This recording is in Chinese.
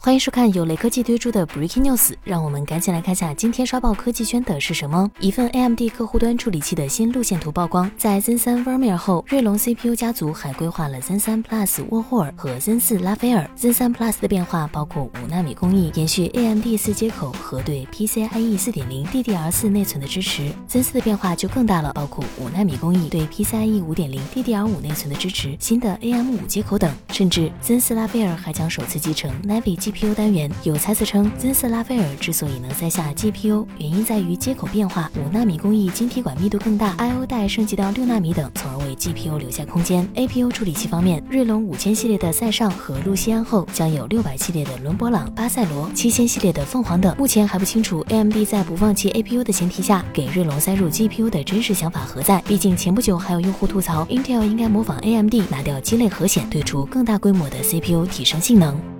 欢迎收看由雷科技推出的 Breaking News，让我们赶紧来看下今天刷爆科技圈的是什么。一份 AMD 客户端处理器的新路线图曝光，在 Zen 3 Vermeer 后，锐龙 CPU 家族还规划了 Zen 3 Plus 沃霍尔和 Zen 4拉斐尔。Zen 3 Plus 的变化包括五纳米工艺，延续 AMD 四接口和对 PCIe 4.0 DDR4 内存的支持。Zen 4的变化就更大了，包括五纳米工艺对 PCIe 5.0 DDR5 内存的支持，新的 AM5 接口等，甚至 Zen 4拉斐尔还将首次集成 Navi GPU P U 单元。有猜测称，Zen 4拉斐尔之所以能塞下 GPU，原因在于接口变化，五纳米工艺晶体管密度更大，I/O 带升级到六纳米等，从而为 GPU 留下空间。APU 处理器方面，锐龙五千系列的塞尚和露西安后，将有六百系列的伦勃朗、巴塞罗，七千系列的凤凰等。目前还不清楚 AMD 在不放弃 APU 的前提下，给锐龙塞入 GPU 的真实想法何在。毕竟前不久还有用户吐槽，Intel 应该模仿 AMD，拿掉鸡肋核显，推出更大规模的 CPU 提升性能。